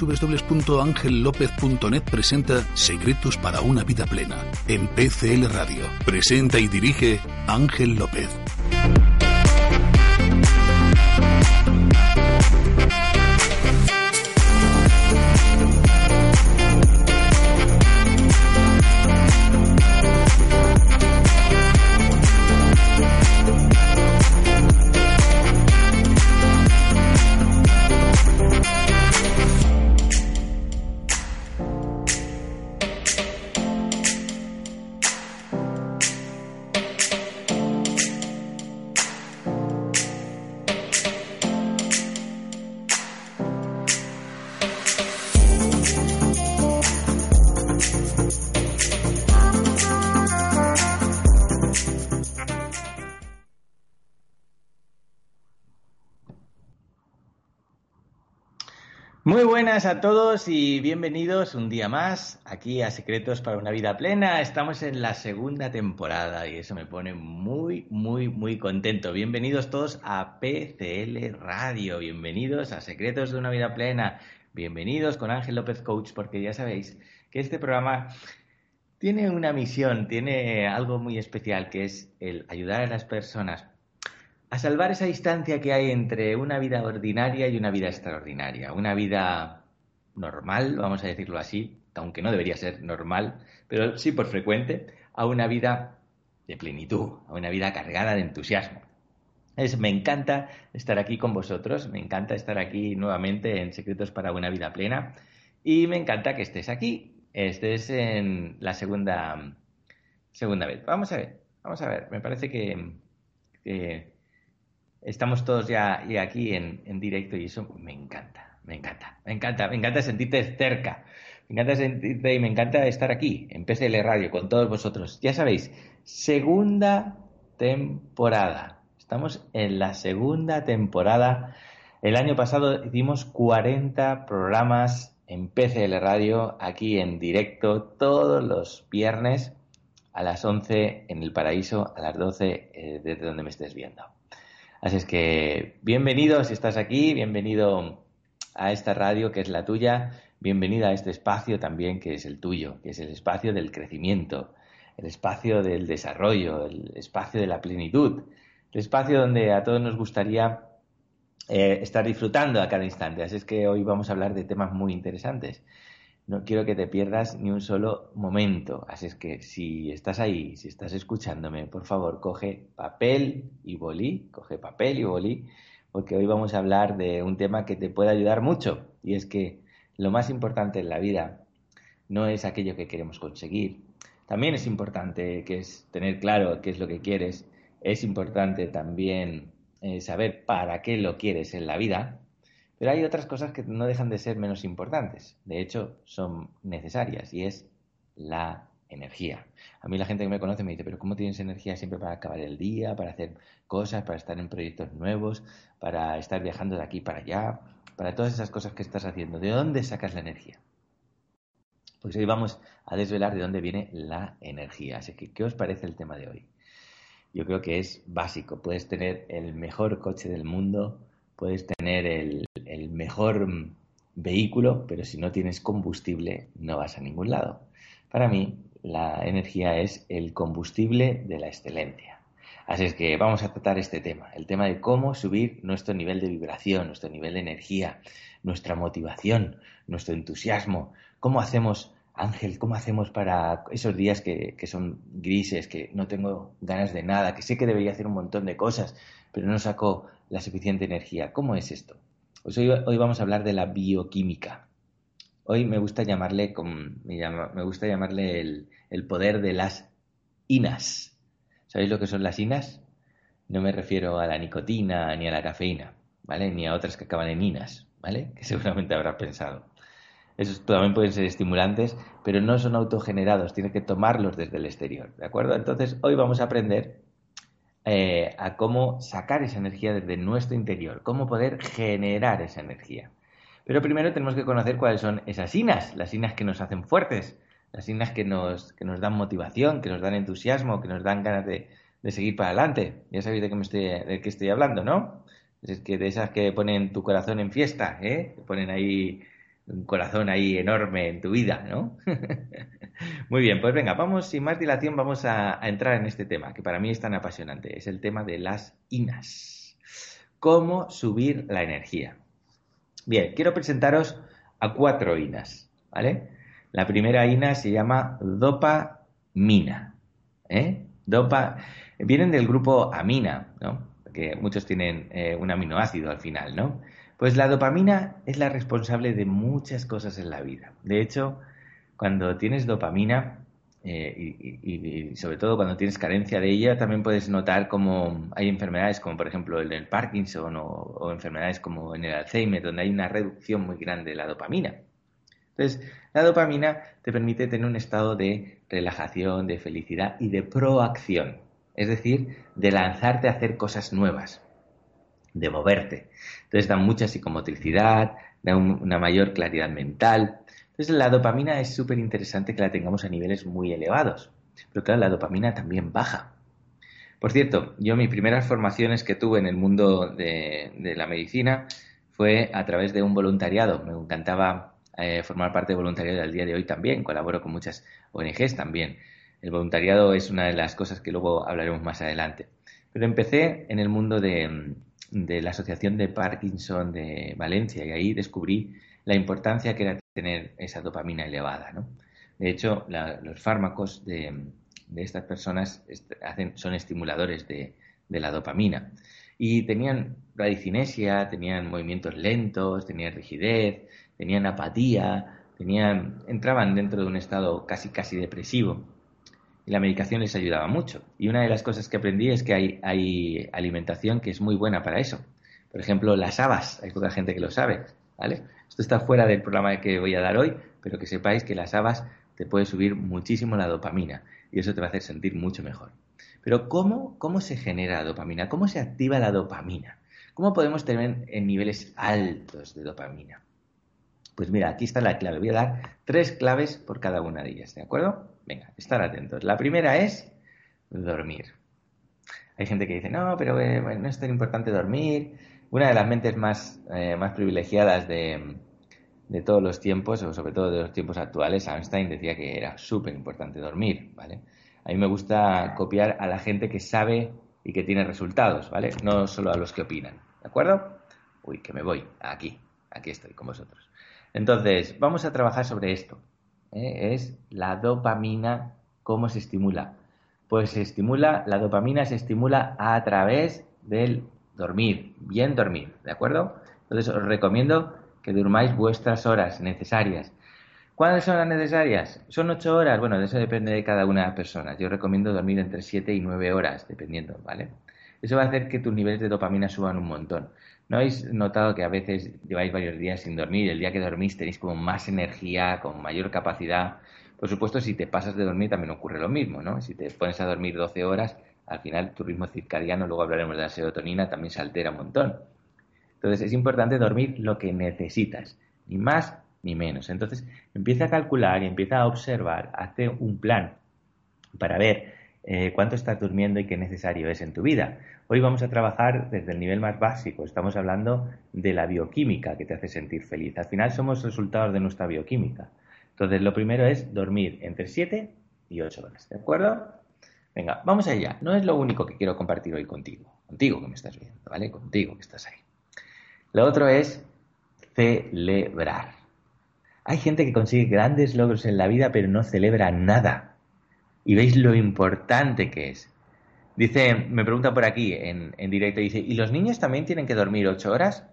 www.angellopez.net presenta Secretos para una vida plena en PCL Radio. Presenta y dirige Ángel López. Buenas a todos y bienvenidos un día más aquí a Secretos para una Vida Plena. Estamos en la segunda temporada y eso me pone muy, muy, muy contento. Bienvenidos todos a PCL Radio, bienvenidos a Secretos de una Vida Plena, bienvenidos con Ángel López Coach porque ya sabéis que este programa tiene una misión, tiene algo muy especial que es el ayudar a las personas a salvar esa distancia que hay entre una vida ordinaria y una vida extraordinaria, una vida normal, vamos a decirlo así, aunque no debería ser normal, pero sí por frecuente, a una vida de plenitud, a una vida cargada de entusiasmo. Me encanta estar aquí con vosotros, me encanta estar aquí nuevamente en Secretos para una vida plena y me encanta que estés aquí, estés en la segunda, segunda vez. Vamos a ver, vamos a ver, me parece que, estamos todos ya, aquí en, en directo y eso me encanta. Me encanta, me encanta, me encanta sentirte cerca. Me encanta sentirte y me encanta estar aquí en PCL Radio con todos vosotros. Ya sabéis, segunda temporada. Estamos en la segunda temporada. El año pasado hicimos 40 programas en PCL Radio, aquí en directo, todos los viernes a las 11 en el paraíso, a las 12 eh, desde donde me estés viendo. Así es que bienvenido si estás aquí, bienvenido a esta radio que es la tuya, bienvenida a este espacio también que es el tuyo, que es el espacio del crecimiento, el espacio del desarrollo, el espacio de la plenitud, el espacio donde a todos nos gustaría eh, estar disfrutando a cada instante. Así es que hoy vamos a hablar de temas muy interesantes. No quiero que te pierdas ni un solo momento. Así es que si estás ahí, si estás escuchándome, por favor, coge papel y bolí, coge papel y bolí porque hoy vamos a hablar de un tema que te puede ayudar mucho y es que lo más importante en la vida no es aquello que queremos conseguir. También es importante que es tener claro qué es lo que quieres. Es importante también eh, saber para qué lo quieres en la vida. Pero hay otras cosas que no dejan de ser menos importantes. De hecho, son necesarias y es la energía. A mí la gente que me conoce me dice, pero ¿cómo tienes energía siempre para acabar el día, para hacer cosas, para estar en proyectos nuevos, para estar viajando de aquí para allá, para todas esas cosas que estás haciendo? ¿De dónde sacas la energía? Pues hoy vamos a desvelar de dónde viene la energía. Así que, ¿qué os parece el tema de hoy? Yo creo que es básico. Puedes tener el mejor coche del mundo, puedes tener el, el mejor vehículo, pero si no tienes combustible no vas a ningún lado. Para mí, la energía es el combustible de la excelencia. Así es que vamos a tratar este tema, el tema de cómo subir nuestro nivel de vibración, nuestro nivel de energía, nuestra motivación, nuestro entusiasmo. ¿Cómo hacemos, Ángel, cómo hacemos para esos días que, son grises, que no tengo ganas de nada, que sé que debería hacer un montón de cosas, pero no saco la suficiente energía? ¿Cómo es esto? Pues hoy, vamos a hablar de la bioquímica. Hoy me gusta llamarle, me, gusta llamarle el, poder de las inas. ¿Sabéis lo que son las inas? No me refiero a la nicotina ni a la cafeína, ¿vale? Ni a otras que acaban en inas, ¿vale? Que seguramente habrás pensado. Esos también pueden ser estimulantes, pero no son autogenerados, tienes que tomarlos desde el exterior, ¿de acuerdo? Entonces, hoy vamos a aprender eh, a cómo sacar esa energía desde nuestro interior, cómo poder generar esa energía. Pero primero tenemos que conocer cuáles son esas inas, las inas que nos hacen fuertes, las inas que nos, que nos dan motivación, que nos dan entusiasmo, que nos dan ganas de, seguir para adelante. Ya sabéis de qué, me estoy, de qué estoy hablando, ¿no? Es que de esas que ponen tu corazón en fiesta, ¿eh? Ponen ahí un corazón ahí enorme en tu vida, ¿no? Muy bien, pues venga, vamos, sin más dilación, vamos a, entrar en este tema, que para mí es tan apasionante. Es el tema de las inas. ¿Cómo subir la energía? Bien, quiero presentaros a cuatro inas, ¿vale? La primera ina se llama dopamina, ¿eh? Dopa, vienen del grupo amina, ¿no? Que muchos tienen eh, un aminoácido al final, ¿no? Pues la dopamina es la responsable de muchas cosas en la vida. De hecho, cuando tienes dopamina, eh, y, sobre todo cuando tienes carencia de ella, también puedes notar como hay enfermedades como por ejemplo el, Parkinson o, enfermedades como en el Alzheimer, donde hay una reducción muy grande de la dopamina. Entonces, la dopamina te permite tener un estado de relajación, de felicidad y de proacción, es decir, de lanzarte a hacer cosas nuevas de moverte. Entonces da mucha psicomotricidad, da una mayor claridad mental. Entonces la dopamina es súper interesante que la tengamos a niveles muy elevados. Pero claro, la dopamina también baja. Por cierto, yo mis primeras formaciones que tuve en el mundo de, la medicina fue a través de un voluntariado. Me encantaba eh, formar parte de voluntariado al día de hoy también. Colaboro con muchas ONGs también. El voluntariado es una de las cosas que luego hablaremos más adelante. Pero empecé en el mundo de, de la Asociación de Parkinson de Valencia y ahí descubrí la importancia que era tener esa dopamina elevada. ¿no? De hecho, los fármacos de, estas personas son estimuladores de, la dopamina. Y tenían radicinesia, tenían movimientos lentos, tenían rigidez, tenían apatía, tenían, entraban dentro de un estado casi casi depresivo la medicación les ayudaba mucho. Y una de las cosas que aprendí es que hay, hay alimentación que es muy buena para eso. Por ejemplo, las habas, hay poca gente que lo sabe, ¿vale? Esto está fuera del programa que voy a dar hoy, pero que sepáis que las habas te puede subir muchísimo la dopamina y eso te va a hacer sentir mucho mejor. Pero ¿cómo, cómo se genera la dopamina? ¿Cómo se activa la dopamina? ¿Cómo podemos tener en niveles altos de dopamina? Pues mira, aquí está la clave. Voy a dar tres claves por cada una de ellas, ¿de acuerdo? Venga, estar atentos. La primera es dormir. Hay gente que dice, no, pero eh, no es tan importante dormir. Una de las mentes más, eh, más privilegiadas de, de, todos los tiempos, o sobre todo de los tiempos actuales, Einstein decía que era súper importante dormir, ¿vale? A mí me gusta copiar a la gente que sabe y que tiene resultados, ¿vale? No solo a los que opinan, ¿de acuerdo? Uy, que me voy, aquí, aquí estoy con vosotros. Entonces, vamos a trabajar sobre esto. ¿Eh? es la dopamina, ¿cómo se estimula? Pues se estimula, la dopamina se estimula a través del dormir, bien dormir, ¿de acuerdo? Entonces os recomiendo que durmáis vuestras horas necesarias. ¿Cuáles son las necesarias? Son ocho horas. Bueno, de eso depende de cada una de las personas. Yo recomiendo dormir entre siete y nueve horas, dependiendo, ¿vale? Eso va a hacer que tus niveles de dopamina suban un montón. ¿No habéis notado que a veces lleváis varios días sin dormir? El día que dormís tenéis como más energía, con mayor capacidad. Por supuesto, si te pasas de dormir también ocurre lo mismo, ¿no? Si te pones a dormir 12 horas, al final tu ritmo circadiano, luego hablaremos de la serotonina, también se altera un montón. Entonces es importante dormir lo que necesitas, ni más ni menos. Entonces empieza a calcular y empieza a observar, hace un plan para ver eh, cuánto estás durmiendo y qué necesario es en tu vida. Hoy vamos a trabajar desde el nivel más básico. Estamos hablando de la bioquímica que te hace sentir feliz. Al final somos resultados de nuestra bioquímica. Entonces, lo primero es dormir entre 7 y 8 horas. ¿De acuerdo? Venga, vamos allá. No es lo único que quiero compartir hoy contigo. Contigo que me estás viendo, ¿vale? Contigo que estás ahí. Lo otro es celebrar. Hay gente que consigue grandes logros en la vida, pero no celebra nada. Y veis lo importante que es. Dice, me pregunta por aquí en, directo, dice, ¿y los niños también tienen que dormir ocho horas?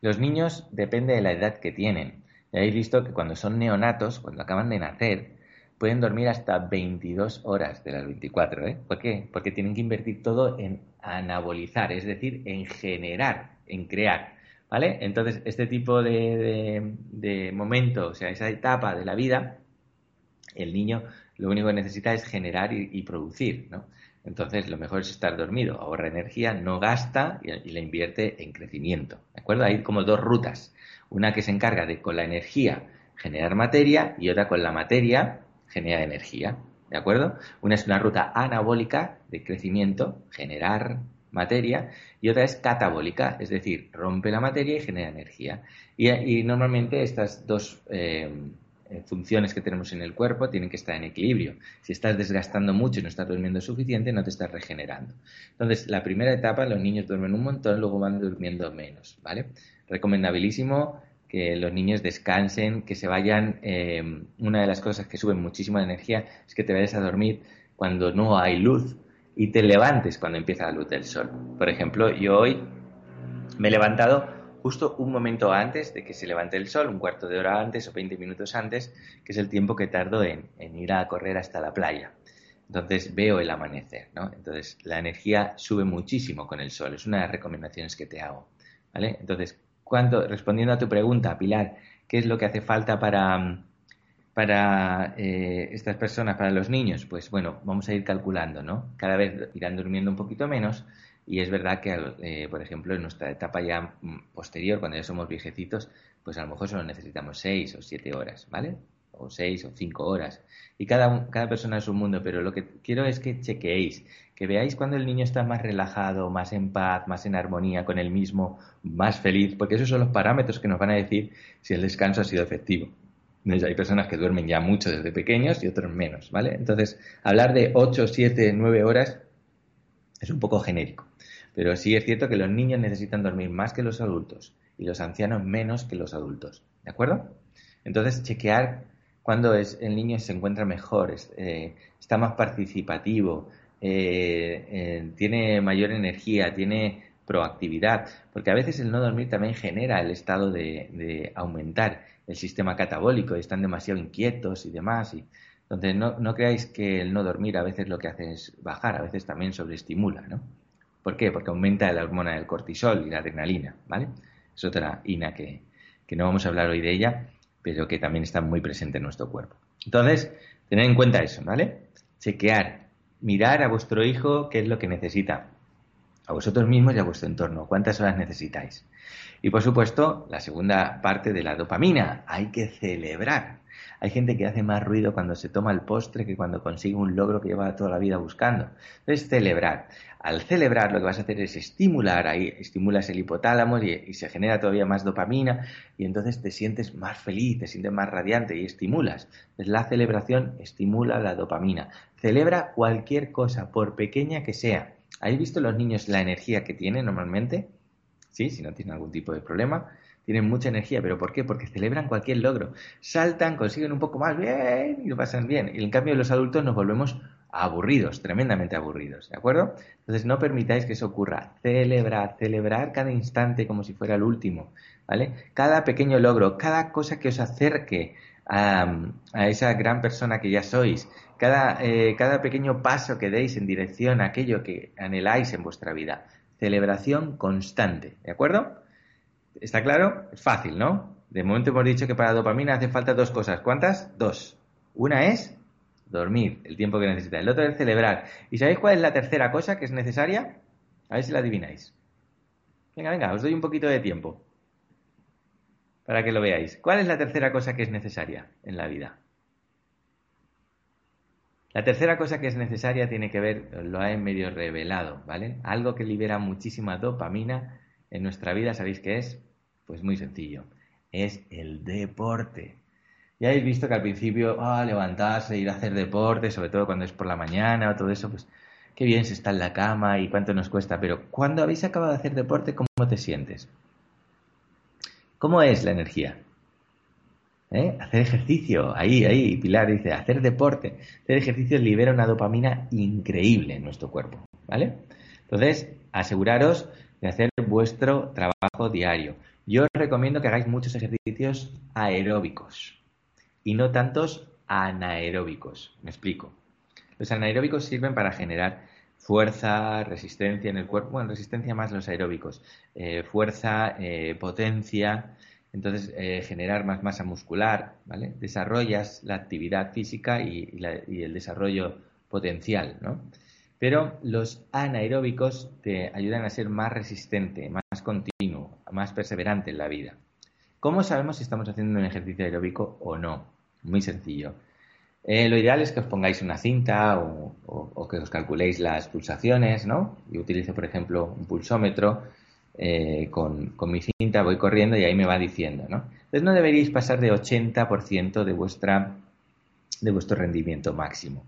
Los niños depende de la edad que tienen. Ya habéis visto que cuando son neonatos, cuando acaban de nacer, pueden dormir hasta 22 horas de las 24. ¿eh? ¿Por qué? Porque tienen que invertir todo en anabolizar, es decir, en generar, en crear. ¿Vale? Entonces, este tipo de, momento, o sea, esa etapa de la vida, el niño lo único que necesita es generar y, producir, ¿no? Entonces, lo mejor es estar dormido, ahorra energía, no gasta y, la invierte en crecimiento. ¿De acuerdo? Hay como dos rutas. Una que se encarga de con la energía generar materia y otra con la materia generar energía. ¿De acuerdo? Una es una ruta anabólica de crecimiento, generar materia, y otra es catabólica, es decir, rompe la materia y genera energía. Y, normalmente estas dos eh, funciones que tenemos en el cuerpo tienen que estar en equilibrio. Si estás desgastando mucho y no estás durmiendo suficiente, no te estás regenerando. Entonces, la primera etapa, los niños duermen un montón, luego van durmiendo menos, ¿vale? Recomendabilísimo que los niños descansen, que se vayan. Eh, una de las cosas que suben muchísimo energía es que te vayas a dormir cuando no hay luz y te levantes cuando empieza la luz del sol. Por ejemplo, yo hoy me he levantado justo un momento antes de que se levante el sol, un cuarto de hora antes o 20 minutos antes, que es el tiempo que tardo en, ir a correr hasta la playa. Entonces veo el amanecer, ¿no? Entonces la energía sube muchísimo con el sol, es una de las recomendaciones que te hago. Entonces respondiendo a tu pregunta, Pilar, ¿qué es lo que hace falta para, para eh, estas personas, para los niños? Pues bueno, vamos a ir calculando, ¿no? Cada vez irán durmiendo un poquito menos y es verdad que, eh, por ejemplo, en nuestra etapa ya posterior, cuando ya somos viejecitos, pues a lo mejor solo necesitamos seis o siete horas, ¿vale? O seis o cinco horas. Y cada, cada persona es un mundo, pero lo que quiero es que chequeéis que veáis cuando el niño está más relajado, más en paz, más en armonía con él mismo, más feliz, porque esos son los parámetros que nos van a decir si el descanso ha sido efectivo. Hay personas que duermen ya mucho desde pequeños y otros menos, ¿vale? Entonces, hablar de 8, 7, 9 horas es un poco genérico. Pero sí es cierto que los niños necesitan dormir más que los adultos y los ancianos menos que los adultos. ¿De acuerdo? Entonces, chequear cuando es, el niño se encuentra mejor, eh, está más participativo, eh, eh, tiene mayor energía, tiene proactividad, porque a veces el no dormir también genera el estado de, aumentar el sistema catabólico, y están demasiado inquietos y demás. Y, entonces, no, no, creáis que el no dormir a veces lo que hace es bajar, a veces también sobreestimula, ¿no? ¿Por qué? Porque aumenta la hormona del cortisol y la adrenalina, ¿vale? Es otra ina que, que no vamos a hablar hoy de ella, pero que también está muy presente en nuestro cuerpo. Entonces, tened en cuenta eso, ¿vale? Chequear mirar a vuestro hijo qué es lo que necesita, a vosotros mismos y a vuestro entorno, cuántas horas necesitáis. Y por supuesto, la segunda parte de la dopamina, hay que celebrar. Hay gente que hace más ruido cuando se toma el postre que cuando consigue un logro que lleva toda la vida buscando. Entonces, celebrar. Al celebrar lo que vas a hacer es estimular, ahí estimulas el hipotálamo y, se genera todavía más dopamina y entonces te sientes más feliz, te sientes más radiante y estimulas. Entonces, la celebración estimula la dopamina. Celebra cualquier cosa, por pequeña que sea. ¿Habéis visto los niños la energía que tienen normalmente? Sí, si no tienen algún tipo de problema tienen mucha energía, pero ¿por qué? Porque celebran cualquier logro, saltan, consiguen un poco más bien y lo pasan bien. Y en cambio los adultos nos volvemos aburridos, tremendamente aburridos, ¿de acuerdo? Entonces no permitáis que eso ocurra. Celebrar, celebrar cada instante como si fuera el último, ¿vale? Cada pequeño logro, cada cosa que os acerque a, esa gran persona que ya sois, cada, eh, cada pequeño paso que deis en dirección a aquello que anheláis en vuestra vida. Celebración constante, ¿de acuerdo? ¿Está claro? Es fácil, ¿no? De momento hemos dicho que para dopamina hace falta dos cosas. ¿Cuántas? Dos. Una es dormir, el tiempo que necesita. El otro es celebrar. ¿Y sabéis cuál es la tercera cosa que es necesaria? A ver si la adivináis. Venga, venga, os doy un poquito de tiempo para que lo veáis. ¿Cuál es la tercera cosa que es necesaria en la vida? La tercera cosa que es necesaria tiene que ver, lo he medio revelado, ¿vale? Algo que libera muchísima dopamina en nuestra vida, ¿sabéis qué es? Pues muy sencillo, es el deporte. Ya habéis visto que al principio, ah, levantarse, ir a hacer deporte, sobre todo cuando es por la mañana o todo eso, pues qué bien se está en la cama y cuánto nos cuesta, pero cuando habéis acabado de hacer deporte, ¿cómo te sientes? ¿Cómo es la energía? ¿Eh? Hacer ejercicio, ahí, ahí, Pilar dice, hacer deporte, hacer ejercicio libera una dopamina increíble en nuestro cuerpo, ¿vale? Entonces, aseguraros de hacer vuestro trabajo diario. Yo os recomiendo que hagáis muchos ejercicios aeróbicos y no tantos anaeróbicos. Me explico. Los anaeróbicos sirven para generar fuerza, resistencia en el cuerpo, bueno, resistencia más los aeróbicos, eh, fuerza, eh, potencia, entonces eh, generar más masa muscular, ¿vale? Desarrollas la actividad física y, y el desarrollo potencial, ¿no? Pero los anaeróbicos te ayudan a ser más resistente, más continuo, más perseverante en la vida. ¿Cómo sabemos si estamos haciendo un ejercicio aeróbico o no? Muy sencillo. Eh, lo ideal es que os pongáis una cinta o, que os calculéis las pulsaciones, ¿no? Yo utilizo, por ejemplo, un pulsómetro eh, con, mi cinta, voy corriendo y ahí me va diciendo, ¿no? Entonces no deberíais pasar de 80% de, vuestra, de vuestro rendimiento máximo.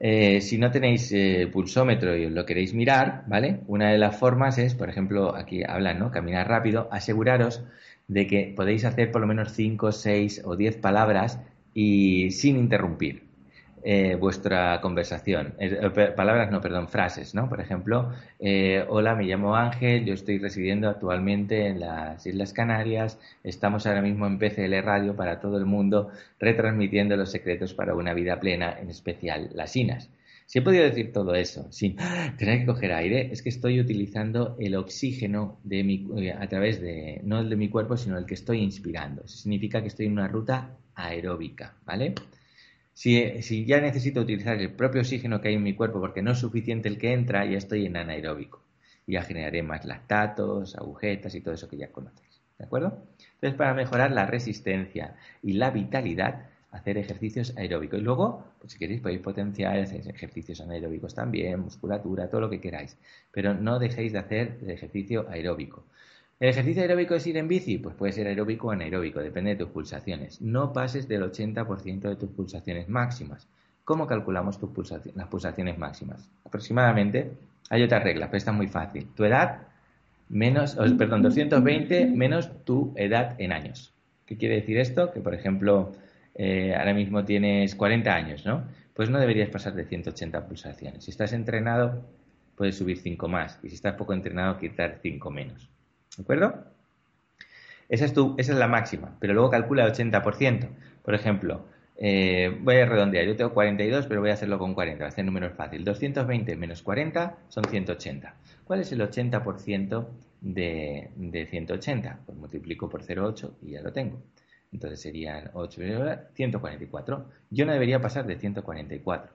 Eh, si no tenéis pulsómetro y lo queréis mirar, ¿vale? Una de las formas es, por ejemplo, aquí hablan, ¿no? Caminar rápido, aseguraros de que podéis hacer por lo menos 5, 6 o 10 palabras y sin interrumpir eh, vuestra conversación. Eh, palabras, no, perdón, frases, ¿no? Por ejemplo, eh, hola, me llamo Ángel, yo estoy residiendo actualmente en las Islas Canarias, estamos ahora mismo en PCL Radio para todo el mundo, retransmitiendo los secretos para una vida plena, en especial las INAS. Si he podido decir todo eso sin tener que coger aire, es que estoy utilizando el oxígeno de mi, a través de, no el de mi cuerpo, sino el que estoy inspirando. Significa que estoy en una ruta aeróbica, ¿vale? Si, ya necesito utilizar el propio oxígeno que hay en mi cuerpo porque no es suficiente el que entra, ya estoy en anaeróbico. Y ya generaré más lactatos, agujetas y todo eso que ya conocéis. ¿De acuerdo? Entonces, para mejorar la resistencia y la vitalidad, hacer ejercicios aeróbicos. Y luego, pues si queréis, podéis potenciar ejercicios anaeróbicos también, musculatura, todo lo que queráis. Pero no dejéis de hacer el ejercicio aeróbico. ¿El ejercicio aeróbico es ir en bici? Pues puede ser aeróbico o anaeróbico, depende de tus pulsaciones. No pases del 80% de tus pulsaciones máximas. ¿Cómo calculamos tus las pulsaciones máximas? Aproximadamente, hay otra regla, pero esta es muy fácil. Tu edad menos, perdón, 220 menos tu edad en años. ¿Qué quiere decir esto? Que, por ejemplo, eh, ahora mismo tienes 40 años, ¿no? Pues no deberías pasar de 180 pulsaciones. Si estás entrenado, puedes subir 5 más. Y si estás poco entrenado, quitar 5 menos. ¿De acuerdo? Esa es, la máxima, pero luego calcula el 80%. Por ejemplo, eh, voy a redondear, yo tengo 42, pero voy a hacerlo con 40, va a ser número fácil. 220 menos 40 son 180. ¿Cuál es el 80% de, de 180? Pues multiplico por 0,8 y ya lo tengo. Entonces serían 8, 144. Yo no debería pasar de 144.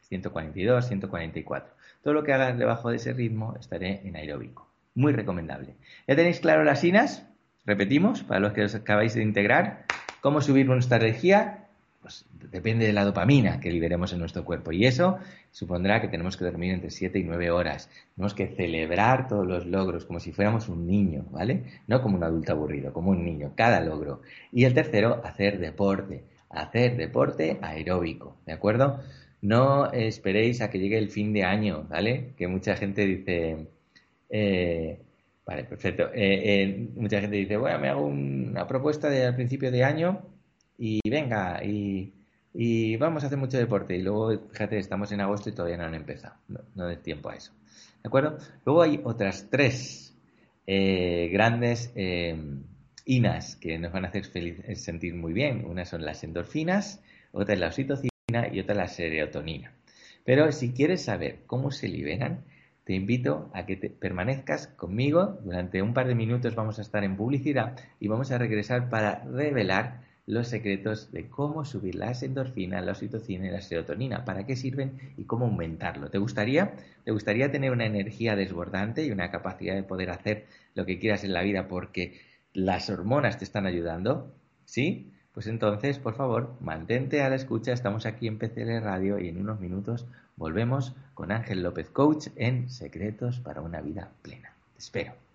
142, 144. Todo lo que hagas debajo de ese ritmo estaré en aeróbico muy recomendable. ¿Ya tenéis claro las INAS? Repetimos, para los que os acabáis de integrar, cómo subir nuestra energía, pues depende de la dopamina que liberemos en nuestro cuerpo. Y eso supondrá que tenemos que dormir entre 7 y 9 horas. Tenemos que celebrar todos los logros como si fuéramos un niño, ¿vale? No como un adulto aburrido, como un niño, cada logro. Y el tercero, hacer deporte. Hacer deporte aeróbico, ¿de acuerdo? No esperéis a que llegue el fin de año, ¿vale? Que mucha gente dice, eh, vale, perfecto. Eh, eh, mucha gente dice, bueno, me hago una propuesta de, al principio de año y venga, y, vamos a hacer mucho deporte. Y luego, fíjate, estamos en agosto y todavía no han empezado. No, no tiempo a eso. ¿De acuerdo? Luego hay otras tres grandes inas que nos van a hacer sentir muy bien. Una son las endorfinas, otra es la oxitocina y otra la serotonina. Pero si quieres saber cómo se liberan, te invito a que te permanezcas conmigo. Durante un par de minutos vamos a estar en publicidad y vamos a regresar para revelar los secretos de cómo subir las endorfinas, la oxitocina y la serotonina, para qué sirven y cómo aumentarlo. ¿Te gustaría? ¿Te gustaría tener una energía desbordante y una capacidad de poder hacer lo que quieras en la vida porque las hormonas te están ayudando? ¿Sí? Pues entonces, por favor, mantente a la escucha. Estamos aquí en PCL Radio y en unos minutos Volvemos con Ángel López Coach en Secretos para una vida plena. Te espero.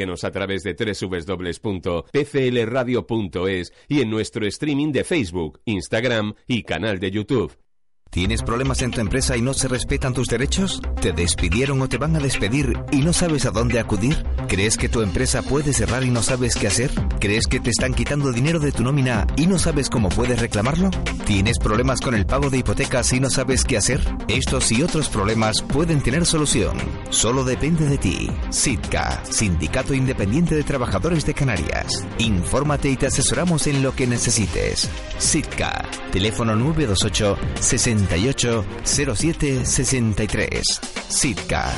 Síguenos a través de www.pclradio.es y en nuestro streaming de Facebook, Instagram y canal de YouTube. ¿Tienes problemas en tu empresa y no se respetan tus derechos? ¿Te despidieron o te van a despedir y no sabes a dónde acudir? ¿Crees que tu empresa puede cerrar y no sabes qué hacer? ¿Crees que te están quitando dinero de tu nómina y no sabes cómo puedes reclamarlo? ¿Tienes problemas con el pago de hipotecas y no sabes qué hacer? Estos y otros problemas pueden tener solución. Solo depende de ti. SITCA, Sindicato Independiente de Trabajadores de Canarias. Infórmate y te asesoramos en lo que necesites. SITCA, teléfono 928 60 68 07 63. Sitka.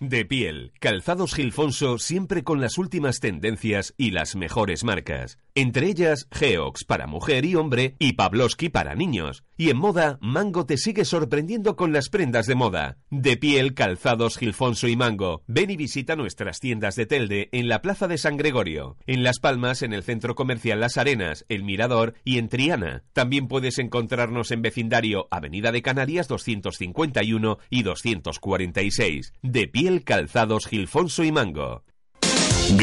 De piel, Calzados Gilfonso siempre con las últimas tendencias y las mejores marcas. Entre ellas, Geox para mujer y hombre y Pavlovsky para niños. Y en moda, Mango te sigue sorprendiendo con las prendas de moda. De piel, calzados Gilfonso y Mango. Ven y visita nuestras tiendas de Telde en la Plaza de San Gregorio. En Las Palmas, en el Centro Comercial Las Arenas, El Mirador y en Triana. También puedes encontrarnos en vecindario Avenida de Canarias 251 y 246. De piel, calzados Gilfonso y Mango.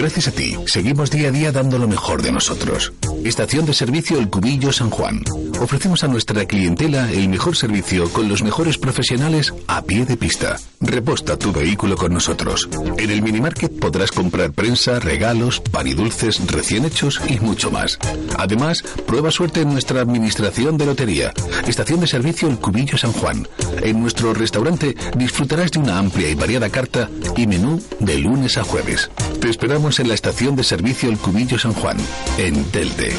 Gracias a ti, seguimos día a día dando lo mejor de nosotros. Estación de servicio El Cubillo San Juan. Ofrecemos a nuestra clientela el mejor servicio con los mejores profesionales a pie de pista. Reposta tu vehículo con nosotros. En el minimarket podrás comprar prensa, regalos, pan y dulces recién hechos y mucho más. Además, prueba suerte en nuestra administración de lotería. Estación de servicio El Cubillo San Juan. En nuestro restaurante disfrutarás de una amplia y variada carta y menú de lunes a jueves. Te esperamos en la estación de servicio El Cubillo San Juan, en Telde.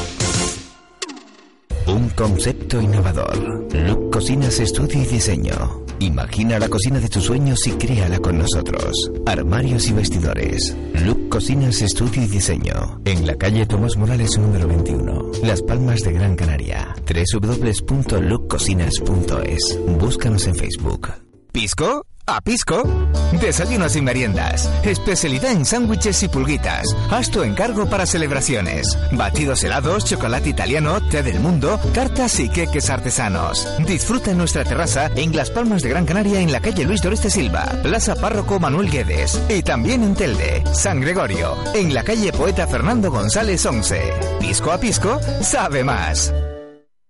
Un concepto innovador. Look Cocinas Estudio y Diseño. Imagina la cocina de tus sueños y créala con nosotros. Armarios y vestidores. Look Cocinas Estudio y Diseño. En la calle Tomás Morales número 21. Las Palmas de Gran Canaria. www.lookcocinas.es. Búscanos en Facebook. ¿Pisco? ¿A Pisco? Desayunos y meriendas. Especialidad en sándwiches y pulguitas. Haz tu encargo para celebraciones. Batidos helados, chocolate italiano, té del mundo, cartas y queques artesanos. Disfruta en nuestra terraza en Las Palmas de Gran Canaria en la calle Luis Doreste Silva, Plaza Párroco Manuel Guedes y también en Telde, San Gregorio, en la calle Poeta Fernando González 11. Pisco a Pisco, sabe más.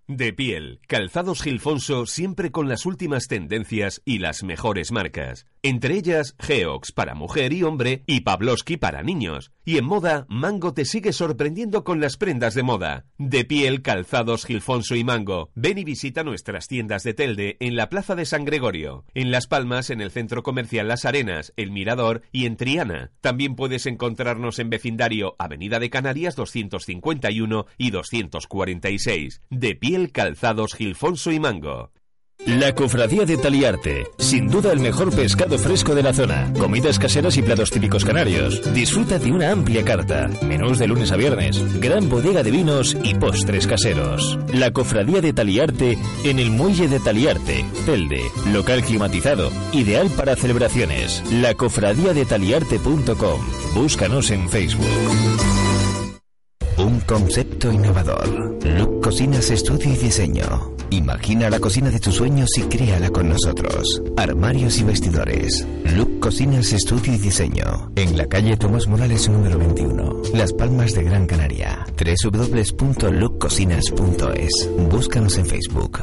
De piel, Calzados Gilfonso siempre con las últimas tendencias y las mejores marcas. Entre ellas, Geox para mujer y hombre y Pavlovsky para niños. Y en moda, Mango te sigue sorprendiendo con las prendas de moda. De piel, Calzados Gilfonso y Mango. Ven y visita nuestras tiendas de Telde en la Plaza de San Gregorio. En Las Palmas, en el Centro Comercial Las Arenas, El Mirador y en Triana. También puedes encontrarnos en vecindario Avenida de Canarias 251 y 246. De Calzados Gilfonso y Mango. La Cofradía de Taliarte, sin duda el mejor pescado fresco de la zona, comidas caseras y platos típicos canarios. Disfruta de una amplia carta, menús de lunes a viernes, gran bodega de vinos y postres caseros. La Cofradía de Taliarte en el Muelle de Taliarte, Telde, local climatizado, ideal para celebraciones. La Cofradía de Taliarte.com. Búscanos en Facebook. Un concepto innovador. Look Cocinas Estudio y Diseño. Imagina la cocina de tus sueños y créala con nosotros. Armarios y vestidores. Look Cocinas Estudio y Diseño. En la calle Tomás Morales número 21. Las Palmas de Gran Canaria. www.lookcocinas.es. Búscanos en Facebook.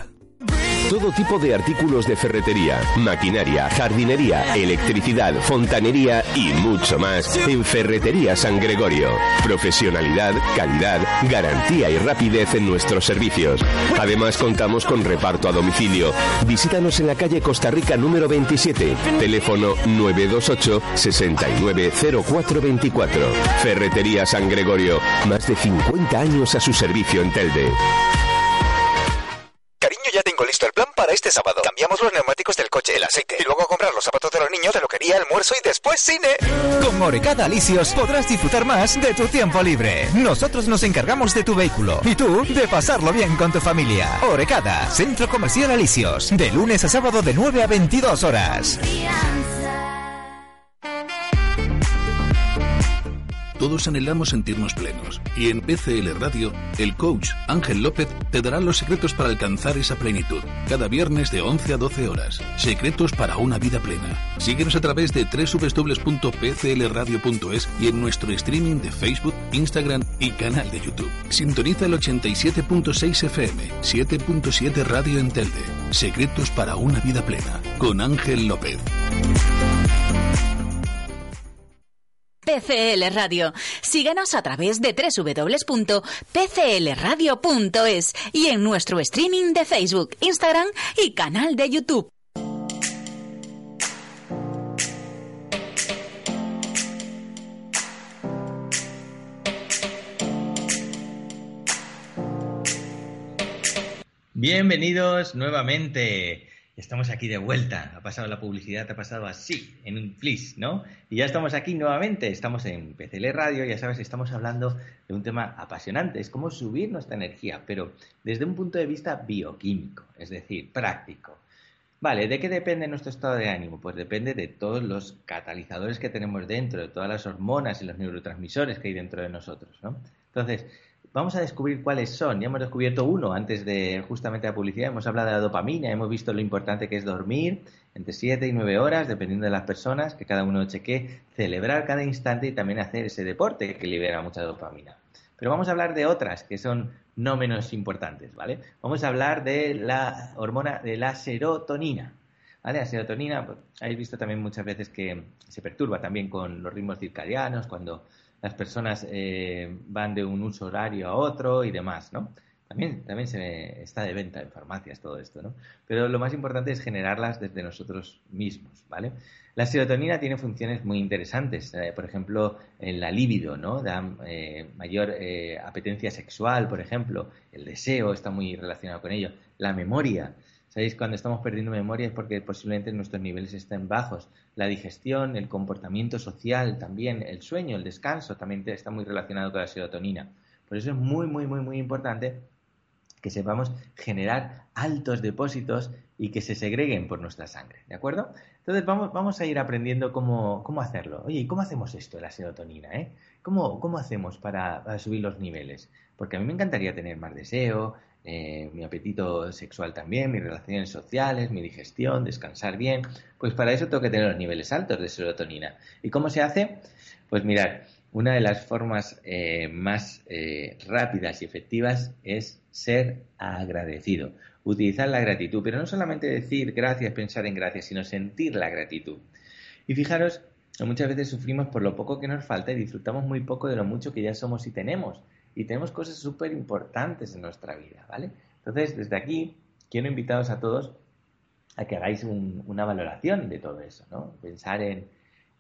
Todo tipo de artículos de ferretería, maquinaria, jardinería, electricidad, fontanería y mucho más en Ferretería San Gregorio. Profesionalidad, calidad, garantía y rapidez en nuestros servicios. Además contamos con reparto a domicilio. Visítanos en la calle Costa Rica número 27, teléfono 928 690424. Ferretería San Gregorio, más de 50 años a su servicio en Telde. Ya tengo listo el plan para este sábado. Cambiamos los neumáticos del coche, el aceite y luego a comprar los zapatos de los niños, de lo quería, almuerzo y después cine. Con Orecada Alicios podrás disfrutar más de tu tiempo libre. Nosotros nos encargamos de tu vehículo y tú de pasarlo bien con tu familia. Orecada, Centro Comercial Alicios, de lunes a sábado de 9 a 22 horas. Todos anhelamos sentirnos plenos. Y en PCL Radio, el coach Ángel López te dará los secretos para alcanzar esa plenitud. Cada viernes de 11 a 12 horas. Secretos para una vida plena. Síguenos a través de www.pclradio.es y en nuestro streaming de Facebook, Instagram y canal de YouTube. Sintoniza el 87.6 FM, 7.7 Radio en Telde. Secretos para una vida plena. Con Ángel López. PCL Radio. Síguenos a través de www.pclradio.es y en nuestro streaming de Facebook, Instagram y canal de YouTube. Bienvenidos nuevamente. Estamos aquí de vuelta. Ha pasado la publicidad, ha pasado así, en un plis, ¿no? Y ya estamos aquí nuevamente. Estamos en PCL Radio, ya sabes, estamos hablando de un tema apasionante. Es cómo subir nuestra energía, pero desde un punto de vista bioquímico, es decir, práctico. Vale, ¿de qué depende nuestro estado de ánimo? Pues depende de todos los catalizadores que tenemos dentro, de todas las hormonas y los neurotransmisores que hay dentro de nosotros, ¿no? Entonces, vamos a descubrir cuáles son. Ya hemos descubierto uno antes de justamente la publicidad. Hemos hablado de la dopamina, hemos visto lo importante que es dormir entre 7 y 9 horas, dependiendo de las personas, que cada uno cheque, celebrar cada instante y también hacer ese deporte que libera mucha dopamina. Pero vamos a hablar de otras que son no menos importantes, ¿vale? Vamos a hablar de la hormona de la serotonina. ¿Vale? La serotonina, pues, habéis visto también muchas veces que se perturba también con los ritmos circadianos, cuando las personas eh, van de un uso horario a otro y demás, ¿no? También, también se está de venta en farmacias todo esto, ¿no? Pero lo más importante es generarlas desde nosotros mismos, ¿vale? La serotonina tiene funciones muy interesantes, eh, por ejemplo, en la libido, ¿no? Da eh, mayor apetencia sexual, por ejemplo, el deseo está muy relacionado con ello, la memoria, ¿Sabéis? Cuando estamos perdiendo memoria es porque posiblemente nuestros niveles estén bajos. La digestión, el comportamiento social también, el sueño, el descanso también está muy relacionado con la serotonina. Por eso es muy, muy, muy, muy importante que sepamos generar altos depósitos y que se segreguen por nuestra sangre, ¿de acuerdo? Entonces vamos, vamos a ir aprendiendo cómo, cómo hacerlo. Oye, ¿y cómo hacemos esto la serotonina? Eh? ¿Cómo, ¿Cómo hacemos para subir los niveles? Porque a mí me encantaría tener más deseo, eh, mi apetito sexual también, mis relaciones sociales, mi digestión, descansar bien, pues para eso tengo que tener los niveles altos de serotonina. ¿Y cómo se hace? Pues mirar, una de las formas eh, más eh, rápidas y efectivas es ser agradecido, utilizar la gratitud, pero no solamente decir gracias, pensar en gracias, sino sentir la gratitud. Y fijaros, muchas veces sufrimos por lo poco que nos falta y disfrutamos muy poco de lo mucho que ya somos y tenemos y tenemos cosas súper importantes en nuestra vida, ¿vale? Entonces, desde aquí, quiero invitaros a todos a que hagáis una valoración de todo eso, ¿no? Pensar en,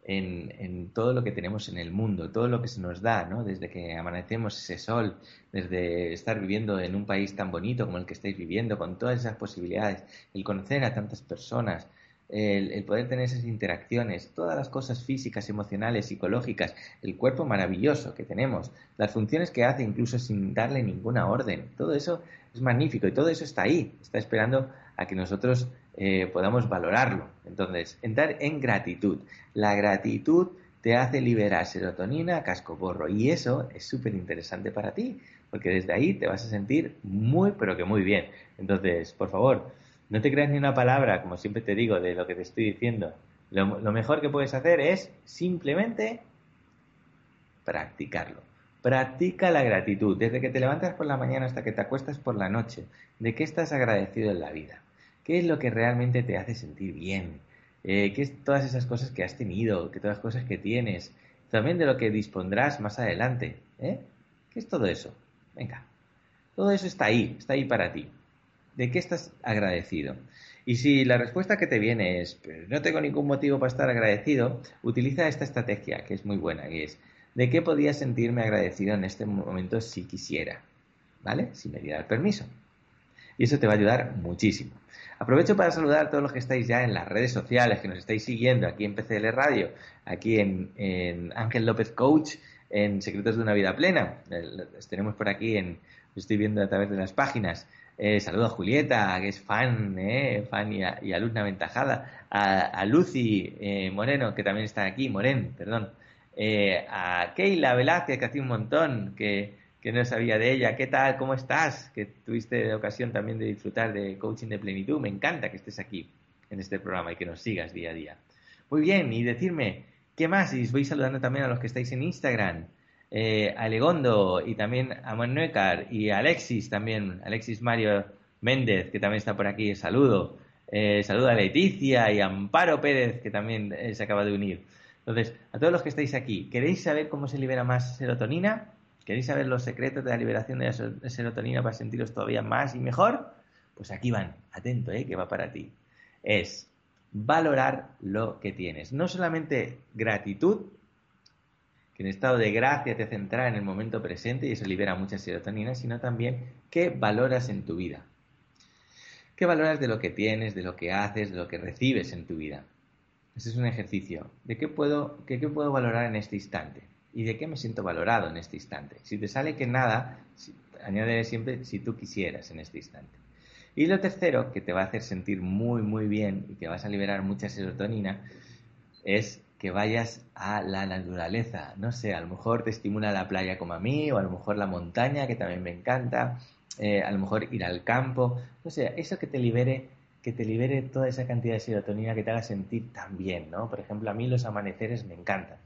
en, todo lo que tenemos en el mundo, todo lo que se nos da, ¿no? Desde que amanecemos ese sol, desde estar viviendo en un país tan bonito como el que estáis viviendo, con todas esas posibilidades, el conocer a tantas personas, el, poder tener esas interacciones, todas las cosas físicas, emocionales, psicológicas, el cuerpo maravilloso que tenemos, las funciones que hace incluso sin darle ninguna orden, todo eso es magnífico y todo eso está ahí, está esperando a que nosotros eh, podamos valorarlo. Entonces, entrar en gratitud. La gratitud te hace liberar serotonina, casco borro y eso es súper interesante para ti, porque desde ahí te vas a sentir muy, pero que muy bien. Entonces, por favor, no te creas ni una palabra, como siempre te digo, de lo que te estoy diciendo. Lo, mejor que puedes hacer es simplemente practicarlo. Practica la gratitud, desde que te levantas por la mañana hasta que te acuestas por la noche. ¿De qué estás agradecido en la vida? ¿Qué es lo que realmente te hace sentir bien? Eh, ¿Qué es todas esas cosas que has tenido? ¿Qué todas las cosas que tienes? También de lo que dispondrás más adelante. ¿eh? ¿Qué es todo eso? Venga. Todo eso está ahí, está ahí para ti. ¿De qué estás agradecido? Y si la respuesta que te viene es, no tengo ningún motivo para estar agradecido, utiliza esta estrategia que es muy buena y es, ¿de qué podría sentirme agradecido en este momento si quisiera? ¿Vale? Si me diera el permiso. Y eso te va a ayudar muchísimo. Aprovecho para saludar a todos los que estáis ya en las redes sociales, que nos estáis siguiendo aquí en PCL Radio, aquí en, Ángel López Coach, en Secretos de una Vida Plena. Los tenemos por aquí en, estoy viendo a través de las páginas. Eh, a Julieta, que es fan, eh, fan y, alumna aventajada. A, Lucy eh, Moreno, que también está aquí, Moren, perdón. eh, a Keila Velázquez, que hacía un montón, que, que no sabía de ella. ¿Qué tal? ¿Cómo estás? Que tuviste ocasión también de disfrutar de coaching de plenitud. Me encanta que estés aquí en este programa y que nos sigas día a día. Muy bien, y decirme, ¿qué más? Y os voy saludando también a los que estáis en Instagram. Eh, a Legondo y también a Manuecar y Alexis también, Alexis Mario Méndez, que también está por aquí, saludo. Eh, saludo a Leticia y a Amparo Pérez, que también eh, se acaba de unir. Entonces, a todos los que estáis aquí, ¿queréis saber cómo se libera más serotonina? ¿Queréis saber los secretos de la liberación de la serotonina para sentiros todavía más y mejor? Pues aquí van, atento, ¿eh? que va para ti. Es valorar lo que tienes. No solamente gratitud, en estado de gracia te centra en el momento presente y eso libera mucha serotonina, sino también qué valoras en tu vida. ¿Qué valoras de lo que tienes, de lo que haces, de lo que recibes en tu vida? Ese es un ejercicio. ¿De qué puedo, qué, puedo valorar en este instante? ¿Y de qué me siento valorado en este instante? Si te sale que nada, añade siempre si tú quisieras en este instante. Y lo tercero, que te va a hacer sentir muy, muy bien y que vas a liberar mucha serotonina, es que vayas a la naturaleza. No sé, a lo mejor te estimula la playa como a mí, o a lo mejor la montaña, que también me encanta, eh, a lo mejor ir al campo, no sé, eso que te libere, que te libere toda esa cantidad de serotonina que te haga sentir tan bien, ¿no? Por ejemplo, a mí los amaneceres me encantan.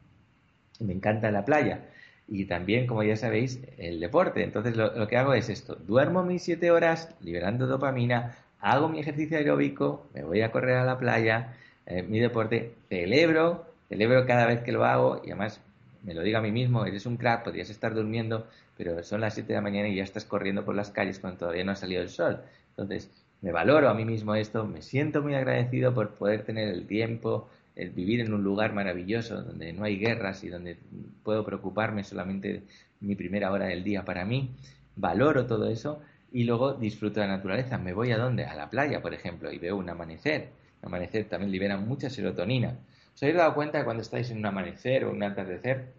Me encanta la playa. Y también, como ya sabéis, el deporte. Entonces lo, que hago es esto. Duermo mis siete horas liberando dopamina, hago mi ejercicio aeróbico, me voy a correr a la playa, eh, mi deporte, celebro, celebro cada vez que lo hago y además me lo digo a mí mismo, eres un crack, podrías estar durmiendo, pero son las 7 de la mañana y ya estás corriendo por las calles cuando todavía no ha salido el sol. Entonces, me valoro a mí mismo esto, me siento muy agradecido por poder tener el tiempo, el vivir en un lugar maravilloso donde no hay guerras y donde puedo preocuparme solamente mi primera hora del día para mí. Valoro todo eso y luego disfruto de la naturaleza. Me voy a dónde? A la playa, por ejemplo, y veo un amanecer. El amanecer también libera mucha serotonina. ¿Os habéis dado cuenta que cuando estáis en un amanecer o un atardecer,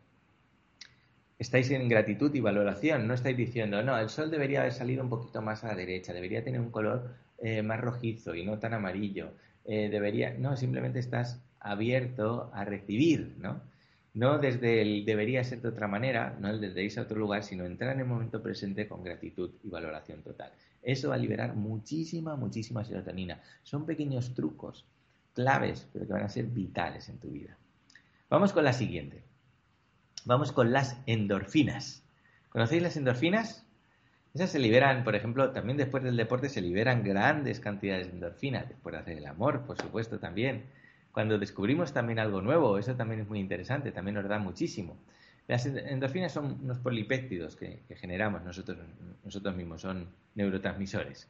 estáis en gratitud y valoración? No estáis diciendo, no, el sol debería haber salido un poquito más a la derecha, debería tener un color eh, más rojizo y no tan amarillo. Eh, debería, no, simplemente estás abierto a recibir, ¿no? No desde el debería ser de otra manera, no el desde irse a otro lugar, sino entrar en el momento presente con gratitud y valoración total. Eso va a liberar muchísima, muchísima serotonina. Son pequeños trucos claves, pero que van a ser vitales en tu vida. Vamos con la siguiente. Vamos con las endorfinas. ¿Conocéis las endorfinas? Esas se liberan, por ejemplo, también después del deporte se liberan grandes cantidades de endorfinas, después de hacer el amor, por supuesto, también. Cuando descubrimos también algo nuevo, eso también es muy interesante, también nos da muchísimo. Las endorfinas son unos polipéptidos que, generamos nosotros, nosotros mismos, son neurotransmisores.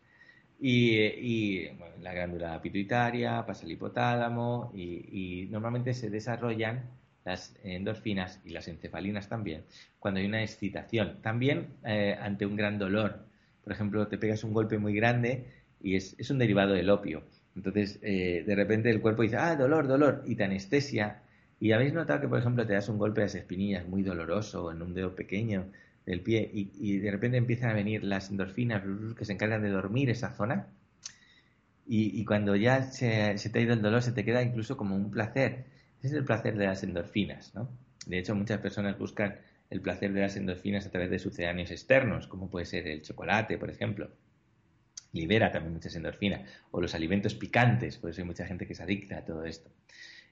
Y, la glándula pituitaria, pasa el hipotálamo y, normalmente se desarrollan las endorfinas y las encefalinas también cuando hay una excitación. También eh, ante un gran dolor. Por ejemplo, te pegas un golpe muy grande y es, un derivado del opio. Entonces, eh, de repente el cuerpo dice, ah, dolor, dolor, y te anestesia. Y habéis notado que, por ejemplo, te das un golpe a las espinillas muy doloroso en un dedo pequeño del pie y, de repente empiezan a venir las endorfinas que se encargan de dormir esa zona y, cuando ya se, te ha ido el dolor se te queda incluso como un placer. Ese es el placer de las endorfinas, ¿no? De hecho, muchas personas buscan el placer de las endorfinas a través de sucedáneos externos, como puede ser el chocolate, por ejemplo. Libera también muchas endorfinas. O los alimentos picantes, por eso hay mucha gente que se adicta a todo esto.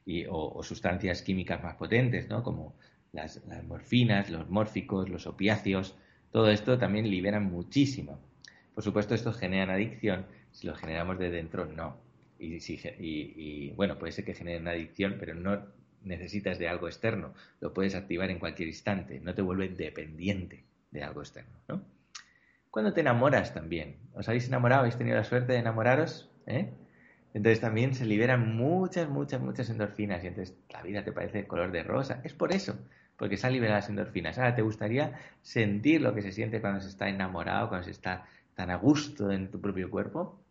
Y, o, o, sustancias químicas más potentes, ¿no? Como las, morfinas, los mórficos, los opiáceos, todo esto también liberan muchísimo. Por supuesto, esto generan adicción. Si lo generamos de dentro, no. Y, y, bueno, puede ser que generen adicción, pero no necesitas de algo externo. Lo puedes activar en cualquier instante. No te vuelve dependiente de algo externo, ¿no? Cuando te enamoras también. ¿Os habéis enamorado? ¿Habéis tenido la suerte de enamoraros? ¿Eh? Entonces también se liberan muchas, muchas, muchas endorfinas y entonces la vida te parece color de rosa. Es por eso porque se han liberado las endorfinas. Ahora, ¿te gustaría sentir lo que se siente cuando se está enamorado, cuando se está tan a gusto en tu propio cuerpo?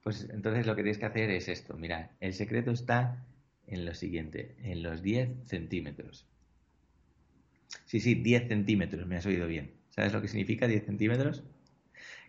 Pues entonces lo que tienes que hacer es esto. Mira, el secreto está en lo siguiente, en los 10 centímetros. Sí, sí, 10 centímetros, me has oído bien. ¿Sabes lo que significa 10 centímetros?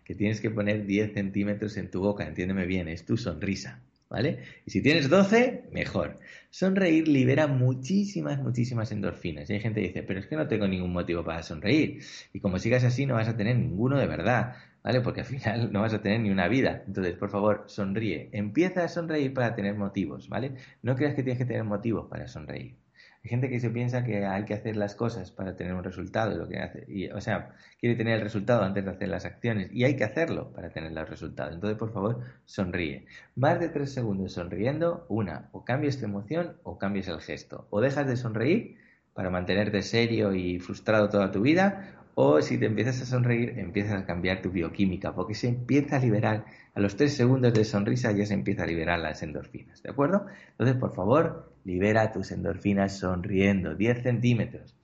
Que tienes que poner 10 centímetros en tu boca, entiéndeme bien, es tu sonrisa. ¿Vale? Y si tienes 12, mejor. Sonreír libera muchísimas, muchísimas endorfinas. Y hay gente que dice, pero es que no tengo ningún motivo para sonreír. Y como sigas así, no vas a tener ninguno de verdad, ¿vale? Porque al final no vas a tener ni una vida. Entonces, por favor, sonríe. Empieza a sonreír para tener motivos, ¿vale? No creas que tienes que tener motivos para sonreír. Hay gente que se piensa que hay que hacer las cosas para tener un resultado, lo que hace, o sea, quiere tener el resultado antes de hacer las acciones y hay que hacerlo para tener el resultado. Entonces, por favor, sonríe. Más de tres segundos sonriendo, una, o cambies tu emoción o cambies el gesto. O dejas de sonreír para mantenerte serio y frustrado toda tu vida, o si te empiezas a sonreír, empiezas a cambiar tu bioquímica, porque se empieza a liberar, a los tres segundos de sonrisa ya se empieza a liberar las endorfinas, ¿de acuerdo? Entonces, por favor, libera tus endorfinas sonriendo, 10 centímetros.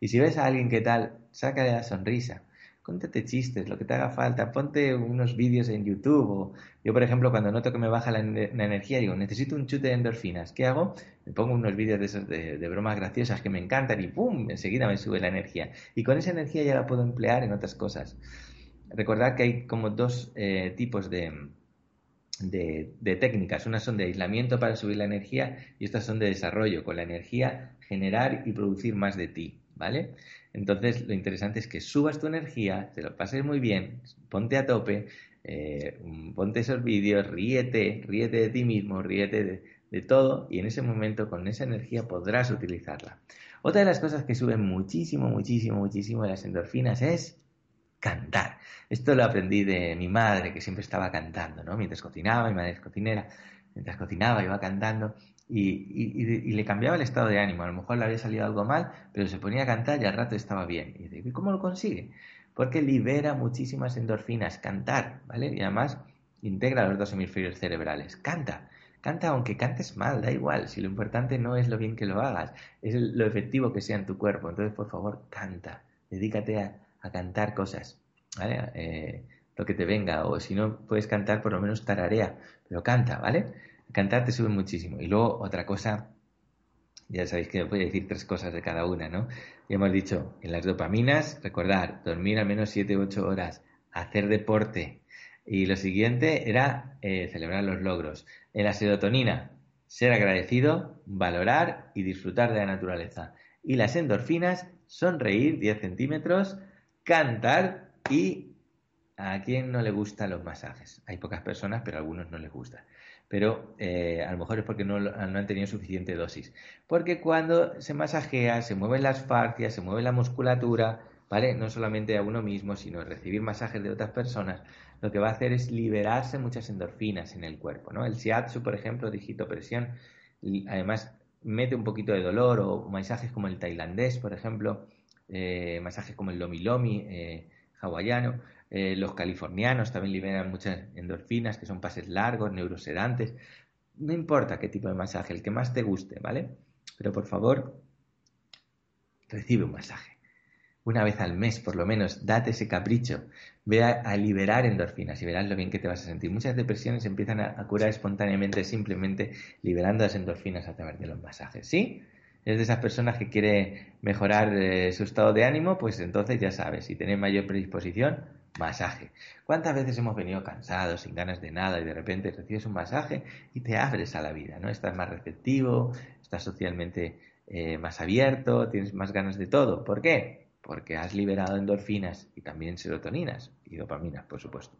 Y si ves a alguien que tal, sácale la sonrisa cuéntate chistes, lo que te haga falta, ponte unos vídeos en YouTube. O yo, por ejemplo, cuando noto que me baja la, energía, digo, necesito un chute de endorfinas. ¿Qué hago? Me pongo unos vídeos de, de, bromas graciosas que me encantan y ¡pum! Enseguida me sube la energía. Y con esa energía ya la puedo emplear en otras cosas. Recordad que hay como dos eh, tipos de, de, de, técnicas. Unas son de aislamiento para subir la energía y estas son de desarrollo, con la energía generar y producir más de ti, ¿vale? Entonces, lo interesante es que subas tu energía, te lo pases muy bien, ponte a tope, eh, ponte esos vídeos, ríete, ríete de ti mismo, ríete de, todo y en ese momento con esa energía podrás utilizarla. Otra de las cosas que suben muchísimo, muchísimo, muchísimo las endorfinas es cantar. Esto lo aprendí de mi madre, que siempre estaba cantando, ¿no? Mientras cocinaba, mi madre es cocinera, mientras cocinaba iba cantando y, le cambiaba el estado de ánimo. A lo mejor le había salido algo mal, pero se ponía a cantar y al rato estaba bien. Y dice, ¿y cómo lo consigue? Porque libera muchísimas endorfinas, cantar, ¿vale? Y además integra los dos hemisferios cerebrales. Canta, canta aunque cantes mal, da igual. Si lo importante no es lo bien que lo hagas, es lo efectivo que sea en tu cuerpo. Entonces, por favor, canta, dedícate a, cantar cosas, ¿vale? Eh, lo que te venga, o si no puedes cantar, por lo menos tararea, pero canta, ¿vale? Cantar te sube muchísimo. Y luego otra cosa, ya sabéis que voy a decir tres cosas de cada una, ¿no? Ya hemos dicho, en las dopaminas, recordar, dormir al menos 7 u 8 horas, hacer deporte. Y lo siguiente era eh, celebrar los logros. En la serotonina, ser agradecido, valorar y disfrutar de la naturaleza. Y las endorfinas, sonreír 10 centímetros, cantar y a quién no le gustan los masajes. Hay pocas personas, pero a algunos no les gusta pero eh, a lo mejor es porque no, han tenido suficiente dosis. Porque cuando se masajea, se mueven las fascias, se mueve la musculatura, ¿vale? No solamente a uno mismo, sino recibir masajes de otras personas, lo que va a hacer es liberarse muchas endorfinas en el cuerpo, ¿no? El shiatsu, por ejemplo, digitopresión, además mete un poquito de dolor, o masajes como el tailandés, por ejemplo, eh, masajes como el lomi lomi eh, hawaiano, eh, los californianos también liberan muchas endorfinas, que son pases largos, neurosedantes. No importa qué tipo de masaje, el que más te guste, ¿vale? Pero por favor, recibe un masaje. Una vez al mes, por lo menos, date ese capricho. Ve a, liberar endorfinas y verás lo bien que te vas a sentir. Muchas depresiones empiezan a, curar espontáneamente simplemente liberando las endorfinas a través de los masajes. ¿Sí? Es de esas personas que quiere mejorar eh, su estado de ánimo, pues entonces ya sabes, si tienes mayor predisposición, masaje. ¿Cuántas veces hemos venido cansados, sin ganas de nada, y de repente recibes un masaje y te abres a la vida, ¿no? Estás más receptivo, estás socialmente eh, más abierto, tienes más ganas de todo. ¿Por qué? Porque has liberado endorfinas y también serotoninas y dopaminas, por supuesto.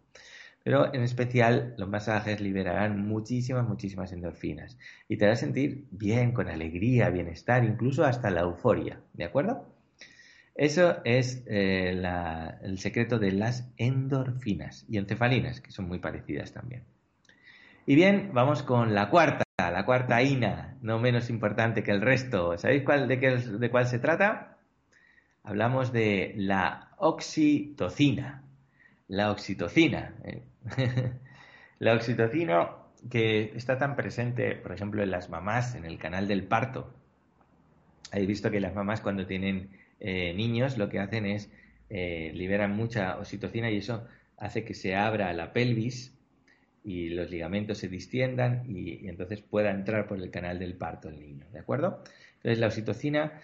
Pero en especial los masajes liberarán muchísimas, muchísimas endorfinas y te hará sentir bien, con alegría, bienestar, incluso hasta la euforia, ¿de acuerdo? Eso es eh, el secreto de las endorfinas y encefalinas, que son muy parecidas también. Y bien, vamos con la cuarta, la cuarta ina, no menos importante que el resto. ¿Sabéis cuál, de, qué, de cuál se trata? Hablamos de la oxitocina. La oxitocina. ¿eh? la oxitocina que está tan presente, por ejemplo, en las mamás, en el canal del parto. Habéis visto que las mamás cuando tienen eh, niños lo que hacen es eh, liberan mucha oxitocina y eso hace que se abra la pelvis y los ligamentos se distiendan y, entonces pueda entrar por el canal del parto el niño, ¿de acuerdo? Entonces la oxitocina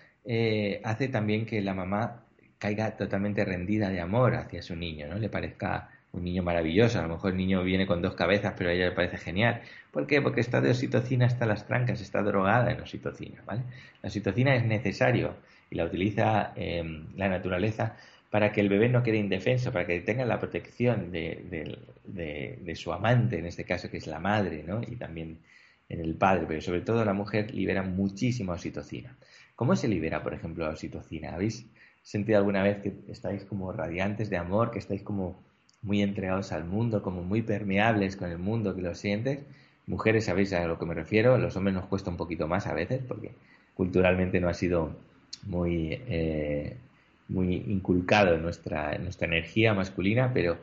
hace también que la mamá caiga totalmente rendida de amor hacia su niño, ¿no? Le parezca un niño maravilloso. A lo mejor el niño viene con dos cabezas, pero a ella le parece genial. ¿Por qué? Porque está de oxitocina hasta las trancas, está drogada en oxitocina, ¿vale? La oxitocina es necesario y la utiliza em, la naturaleza para que el bebé no quede indefenso, para que tenga la protección de, de, su amante, en este caso que es la madre, ¿no? Y también en el padre, pero sobre todo la mujer libera muchísima oxitocina. ¿Cómo se libera, por ejemplo, la oxitocina? ¿Habéis sentido alguna vez que estáis como radiantes de amor, que estáis como muy entregados al mundo, como muy permeables con el mundo, que lo sientes? Mujeres, sabéis a lo que me refiero, los hombres nos cuesta un poquito más a veces, porque culturalmente no ha sido muy, eh, muy inculcado en nuestra, nuestra energía masculina, pero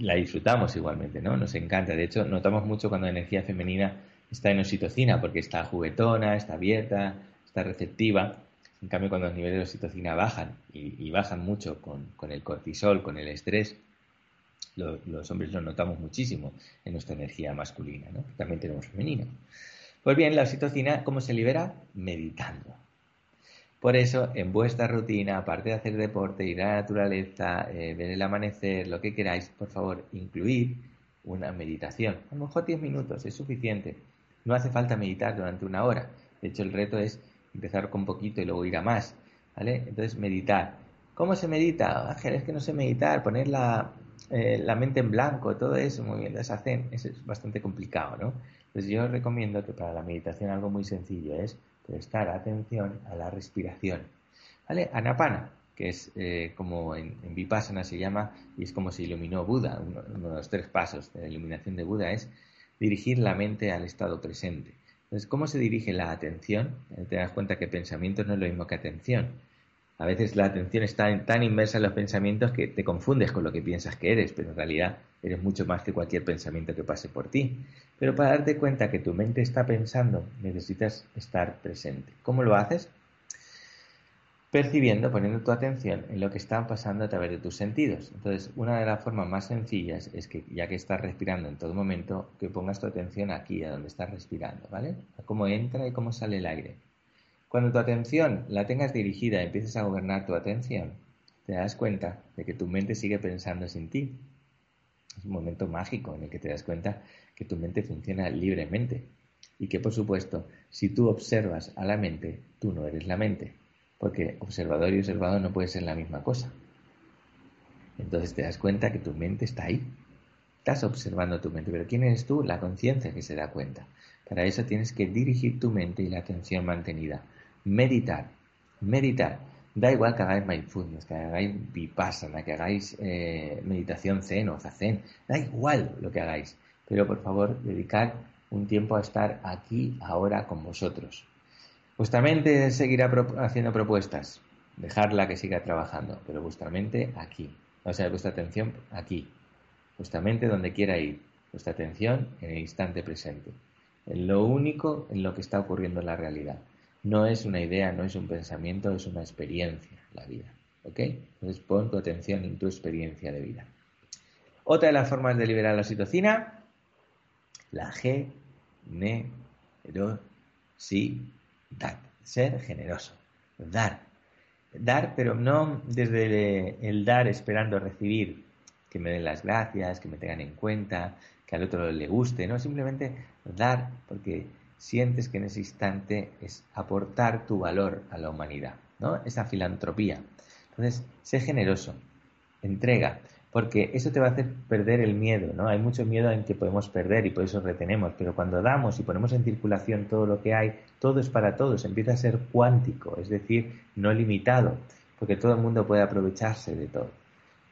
la disfrutamos igualmente, ¿no? Nos encanta. De hecho, notamos mucho cuando la energía femenina está en oxitocina, porque está juguetona, está abierta, está receptiva. En cambio, cuando los niveles de oxitocina bajan y, bajan mucho con, el cortisol, con el estrés, los hombres lo notamos muchísimo en nuestra energía masculina, ¿no? También tenemos femenina. Pues bien, la oxitocina, ¿cómo se libera? Meditando. Por eso, en vuestra rutina, aparte de hacer deporte, ir a la naturaleza, eh, ver el amanecer, lo que queráis, por favor, incluir una meditación. A lo mejor 10 minutos es suficiente. No hace falta meditar durante una hora. De hecho, el reto es empezar con poquito y luego ir a más. ¿Vale? Entonces, meditar. ¿Cómo se medita? Ángel, es que no sé meditar, poner la, eh, la mente en blanco, todo eso, muy bien, eso es bastante complicado, ¿no? Entonces yo recomiendo que para la meditación algo muy sencillo es prestar atención a la respiración. ¿Vale? Anapana, que es eh, como en, Vipassana se llama, y es como se iluminó Buda. Uno, uno, de los tres pasos de la iluminación de Buda es dirigir la mente al estado presente. Entonces, ¿cómo se dirige la atención? Eh, te das cuenta que pensamiento no es lo mismo que atención. A veces la atención está tan inmersa en los pensamientos que te confundes con lo que piensas que eres, pero en realidad eres mucho más que cualquier pensamiento que pase por ti. Pero para darte cuenta que tu mente está pensando, necesitas estar presente. ¿Cómo lo haces? Percibiendo, poniendo tu atención en lo que está pasando a través de tus sentidos. Entonces, una de las formas más sencillas es que, ya que estás respirando en todo momento, que pongas tu atención aquí, a donde estás respirando, ¿vale? A cómo entra y cómo sale el aire. Cuando tu atención la tengas dirigida y empieces a gobernar tu atención, te das cuenta de que tu mente sigue pensando sin ti. Es un momento mágico en el que te das cuenta que tu mente funciona libremente y que, por supuesto, si tú observas a la mente, tú no eres la mente porque observador y observado no puede ser la misma cosa. Entonces te das cuenta que tu mente está ahí. Estás observando tu mente, pero ¿quién eres tú? La conciencia que se da cuenta. Para eso tienes que dirigir tu mente y la atención mantenida. Meditar, meditar. Da igual que hagáis mindfulness, que hagáis vipassana, que hagáis eh, meditación zen o zazen. Da igual lo que hagáis. Pero por favor, dedicar un tiempo a estar aquí, ahora con vosotros. Vuestra mente seguirá haciendo propuestas, dejarla que siga trabajando, pero vuestra mente aquí, o sea, vuestra atención aquí, vuestra mente donde quiera ir, vuestra atención en el instante presente, en lo único en lo que está ocurriendo en la realidad. No es una idea, no es un pensamiento, es una experiencia, la vida. ¿Ok? Entonces pon tu atención en tu experiencia de vida. Otra de las formas de liberar la oxitocina, la sí dar, ser generoso, dar. Dar, pero no desde el dar esperando recibir, que me den las gracias, que me tengan en cuenta, que al otro le guste, no, simplemente dar porque sientes que en ese instante es aportar tu valor a la humanidad, ¿no? Esa filantropía. Entonces, sé generoso, entrega porque eso te va a hacer perder el miedo, ¿no? Hay mucho miedo en que podemos perder y por eso retenemos, pero cuando damos y ponemos en circulación todo lo que hay, todo es para todos, empieza a ser cuántico, es decir, no limitado, porque todo el mundo puede aprovecharse de todo.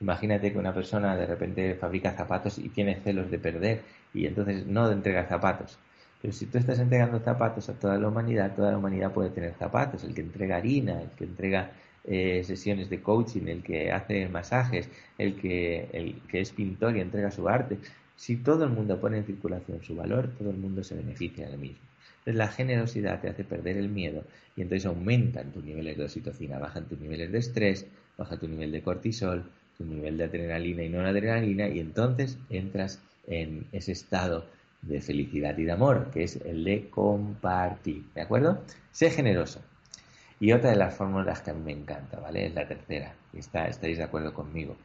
Imagínate que una persona de repente fabrica zapatos y tiene celos de perder y entonces no entrega zapatos. Pero si tú estás entregando zapatos a toda la humanidad, toda la humanidad puede tener zapatos. El que entrega harina, el que entrega eh, sesiones de coaching, el que hace masajes, el que, el que es pintor y entrega su arte. Si todo el mundo pone en circulación su valor, todo el mundo se beneficia del mismo. Entonces la generosidad te hace perder el miedo y entonces aumentan tus niveles de oxitocina, bajan tus niveles de estrés, baja tu nivel de cortisol, tu nivel de adrenalina y no adrenalina y entonces entras en ese estado de felicidad y de amor, que es el de compartir, ¿de acuerdo? Sé generoso, y otra de las fórmulas que a mí me encanta, ¿vale? Es la tercera, y está, de acuerdo conmigo.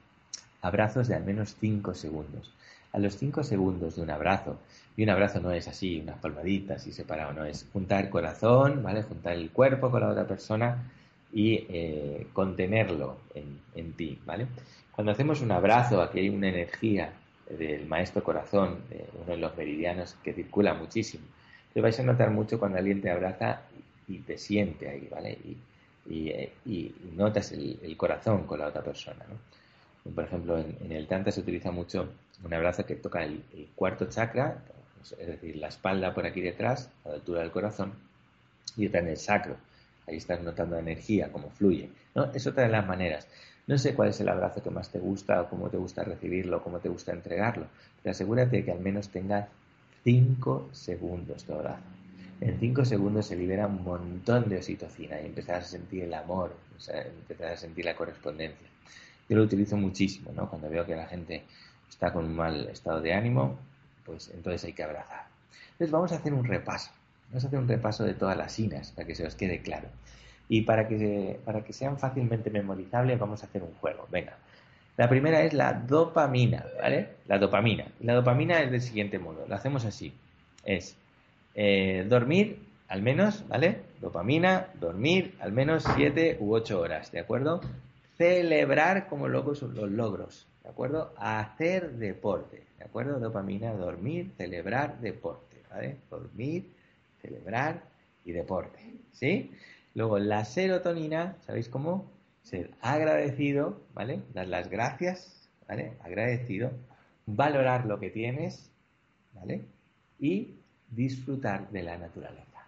abrazos de al menos 5 segundos. A los 5 segundos de un abrazo, y un abrazo no es así, unas palmaditas y separado, no es juntar corazón, ¿vale? Juntar el cuerpo con la otra persona y eh, contenerlo en, en, ti, ¿vale? Cuando hacemos un abrazo, aquí hay una energía del maestro corazón, de uno de los meridianos que circula muchísimo. Te vais a notar mucho cuando alguien te abraza y te siente ahí, ¿vale? Y, y notas el, corazón con la otra persona, ¿no? Por ejemplo, en, el Tantra se utiliza mucho un abrazo que toca el, cuarto chakra, es decir, la espalda por aquí detrás, a la altura del corazón, y está en el sacro. Ahí estás notando la energía, cómo fluye. ¿no? Es otra de las maneras. No sé cuál es el abrazo que más te gusta o cómo te gusta recibirlo, cómo te gusta entregarlo, pero asegúrate que al menos tengas 5 segundos de abrazo. En 5 segundos se libera un montón de oxitocina y empezarás a sentir el amor, o empezarás a sentir la correspondencia. Yo lo utilizo muchísimo, ¿no? Cuando veo que la gente está con un mal estado de ánimo, pues entonces hay que abrazar. Entonces vamos a hacer un repaso. Vamos a hacer un repaso de todas las inas para que se os quede claro. Y para que, para que sean fácilmente memorizables vamos a hacer un juego. Venga. La primera es la dopamina, ¿vale? La dopamina. La dopamina es del siguiente modo. Lo hacemos así. Es eh, dormir al menos, ¿vale? Dopamina, dormir al menos 7 u 8 horas, ¿de acuerdo? Celebrar como locos los logros, ¿de acuerdo? Hacer deporte, ¿de acuerdo? Dopamina, dormir, celebrar, deporte, ¿vale? Dormir, celebrar y deporte, ¿sí? Luego la serotonina, ¿sabéis cómo? Ser agradecido, ¿vale? Dar las gracias, ¿vale? Agradecido, valorar lo que tienes, ¿vale? Y disfrutar de la naturaleza,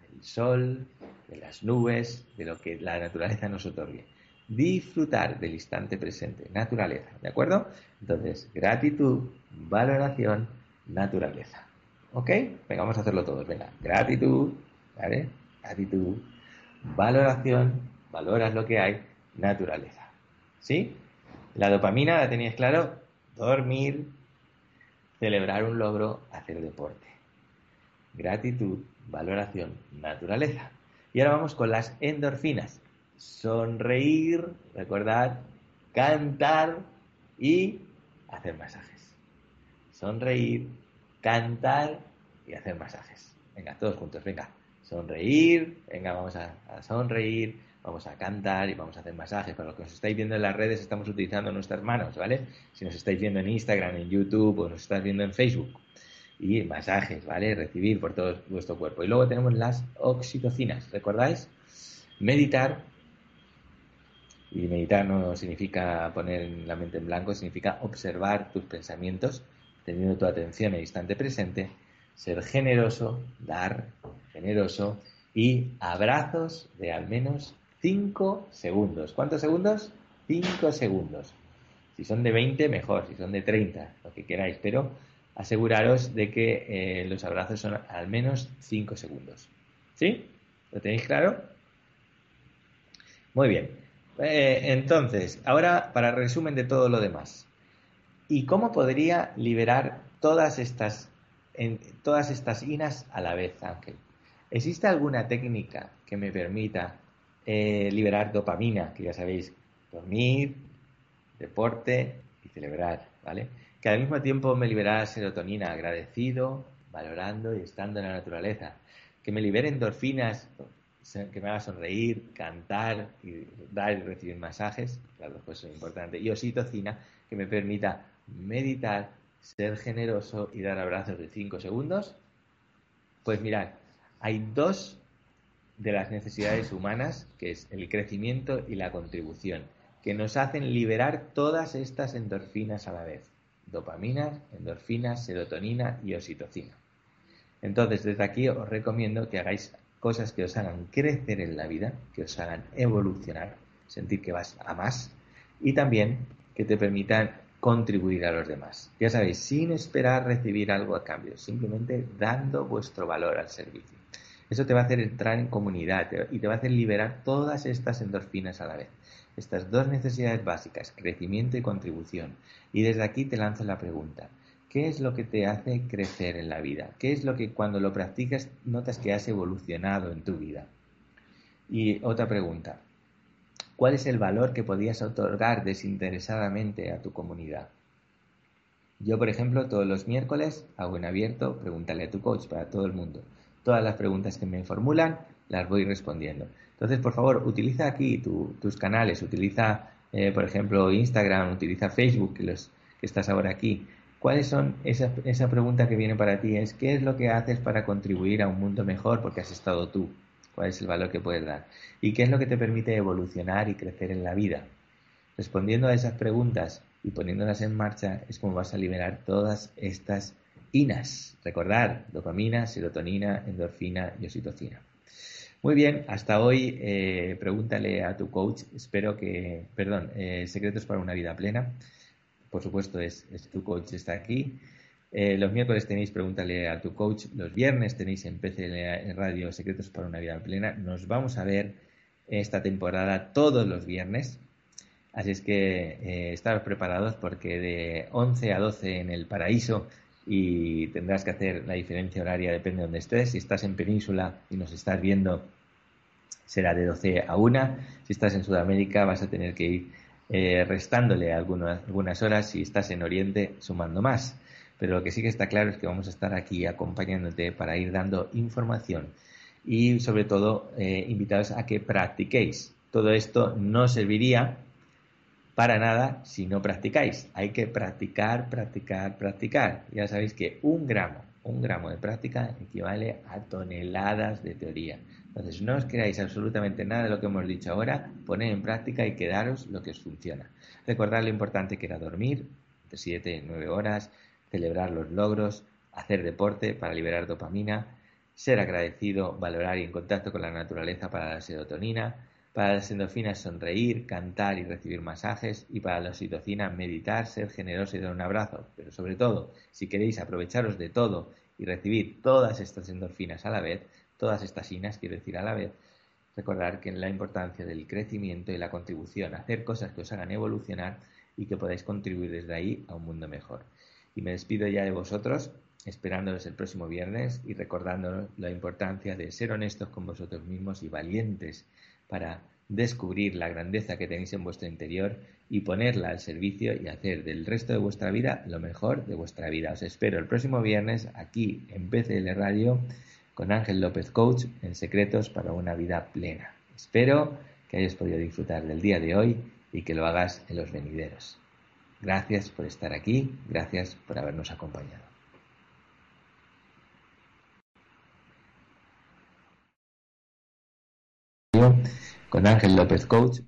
del sol, de las nubes, de lo que la naturaleza nos otorgue. Disfrutar del instante presente, naturaleza, ¿de acuerdo? Entonces, gratitud, valoración, naturaleza. ¿Ok? Venga, vamos a hacerlo todos. Venga, gratitud, ¿vale? Gratitud, valoración, valoras lo que hay, naturaleza. ¿Sí? La dopamina la tenías claro, dormir, celebrar un logro, hacer deporte. Gratitud, valoración, naturaleza. Y ahora vamos con las endorfinas. Sonreír, recordad, cantar y hacer masajes. Sonreír, cantar y hacer masajes. Venga, todos juntos, venga. Sonreír, venga, vamos a, a, sonreír, vamos a cantar y vamos a hacer masajes. Para los que nos estáis viendo en las redes, estamos utilizando nuestras manos, ¿vale? Si nos estáis viendo en Instagram, en YouTube o nos estáis viendo en Facebook. Y masajes, ¿vale? Recibir por todo vuestro cuerpo. Y luego tenemos las oxitocinas, ¿recordáis? Meditar. Y meditar no significa poner la mente en blanco, significa observar tus pensamientos, teniendo tu atención en el instante presente, ser generoso, dar, generoso y abrazos de al menos 5 segundos. ¿Cuántos segundos? 5 segundos. Si son de 20, mejor. Si son de 30, lo que queráis. Pero aseguraros de que eh, los abrazos son al menos 5 segundos. ¿Sí? ¿Lo tenéis claro? Muy bien. Eh, entonces, ahora para resumen de todo lo demás. ¿Y cómo podría liberar todas estas, en, todas estas inas a la vez, Ángel? ¿Existe alguna técnica que me permita eh, liberar dopamina, que ya sabéis, dormir, deporte y celebrar, ¿vale? Que al mismo tiempo me liberara serotonina, agradecido, valorando y estando en la naturaleza. Que me libere endorfinas, que me haga sonreír, cantar y dar y recibir masajes, claro, pues es importante. Y oxitocina, que me permita meditar, ser generoso y dar abrazos de 5 segundos. Pues mirad, hay dos de las necesidades humanas, que es el crecimiento y la contribución, que nos hacen liberar todas estas endorfinas a la vez. Dopamina, endorfina, serotonina y oxitocina. Entonces, desde aquí os recomiendo que hagáis cosas que os hagan crecer en la vida, que os hagan evolucionar, sentir que vas a más y también que te permitan contribuir a los demás. Ya sabéis, sin esperar recibir algo a cambio, simplemente dando vuestro valor al servicio. Eso te va a hacer entrar en comunidad y te va a hacer liberar todas estas endorfinas a la vez. Estas dos necesidades básicas, crecimiento y contribución. Y desde aquí te lanzo la pregunta. ¿Qué es lo que te hace crecer en la vida? ¿Qué es lo que cuando lo practicas notas que has evolucionado en tu vida? Y otra pregunta. ¿Cuál es el valor que podías otorgar desinteresadamente a tu comunidad? Yo, por ejemplo, todos los miércoles hago en abierto, pregúntale a tu coach para todo el mundo. Todas las preguntas que me formulan las voy respondiendo. Entonces, por favor, utiliza aquí tus canales, utiliza, eh, por ejemplo, Instagram, utiliza Facebook, que, los, que estás ahora aquí. ¿Cuáles son esa, esa pregunta que viene para ti? Es ¿qué es lo que haces para contribuir a un mundo mejor porque has estado tú? ¿Cuál es el valor que puedes dar? ¿Y qué es lo que te permite evolucionar y crecer en la vida? Respondiendo a esas preguntas y poniéndolas en marcha es como vas a liberar todas estas inas. Recordar, dopamina, serotonina, endorfina y oxitocina. Muy bien, hasta hoy eh, pregúntale a tu coach, espero que, perdón, eh, secretos para una vida plena. Por supuesto, es, tu coach está aquí. Eh, los miércoles tenéis pregúntale a tu coach, los viernes tenéis en PC en Radio Secretos para una vida plena. Nos vamos a ver esta temporada todos los viernes. Así es que eh, preparados porque de 11 a 12 en el paraíso y tendrás que hacer la diferencia horaria, depende de donde estés. Si estás en península y nos estás viendo, será de 12 a 1. Si estás en Sudamérica, vas a tener que ir eh, restándole algunas, algunas horas. Si estás en Oriente, sumando más. Pero lo que sí que está claro es que vamos a estar aquí acompañándote para ir dando información y sobre todo eh, invitados a que practiquéis. Todo esto no serviría para nada si no practicáis. Hay que practicar, practicar, practicar. Ya sabéis que un gramo, un gramo de práctica equivale a toneladas de teoría. Entonces, no os creáis absolutamente nada de lo que hemos dicho ahora, poned en práctica y quedaros lo que os funciona. Recordad lo importante que era dormir, de 7 y 9 horas, celebrar los logros, hacer deporte para liberar dopamina, ser agradecido, valorar y en contacto con la naturaleza para la serotonina, para las endorfinas sonreír, cantar y recibir masajes y para la oxitocina meditar, ser generoso y dar un abrazo. Pero sobre todo, si queréis aprovecharos de todo y recibir todas estas endorfinas a la vez, todas estas inas quiero decir a la vez, recordar que la importancia del crecimiento y la contribución, hacer cosas que os hagan evolucionar y que podáis contribuir desde ahí a un mundo mejor. Y me despido ya de vosotros, esperándolos el próximo viernes y recordándonos la importancia de ser honestos con vosotros mismos y valientes para descubrir la grandeza que tenéis en vuestro interior y ponerla al servicio y hacer del resto de vuestra vida lo mejor de vuestra vida. Os espero el próximo viernes aquí en PCL Radio con Ángel López Coach en Secretos para una vida plena. Espero que hayas podido disfrutar del día de hoy y que lo hagas en los venideros. Gracias por estar aquí, gracias por habernos acompañado. Con Ángel López Coach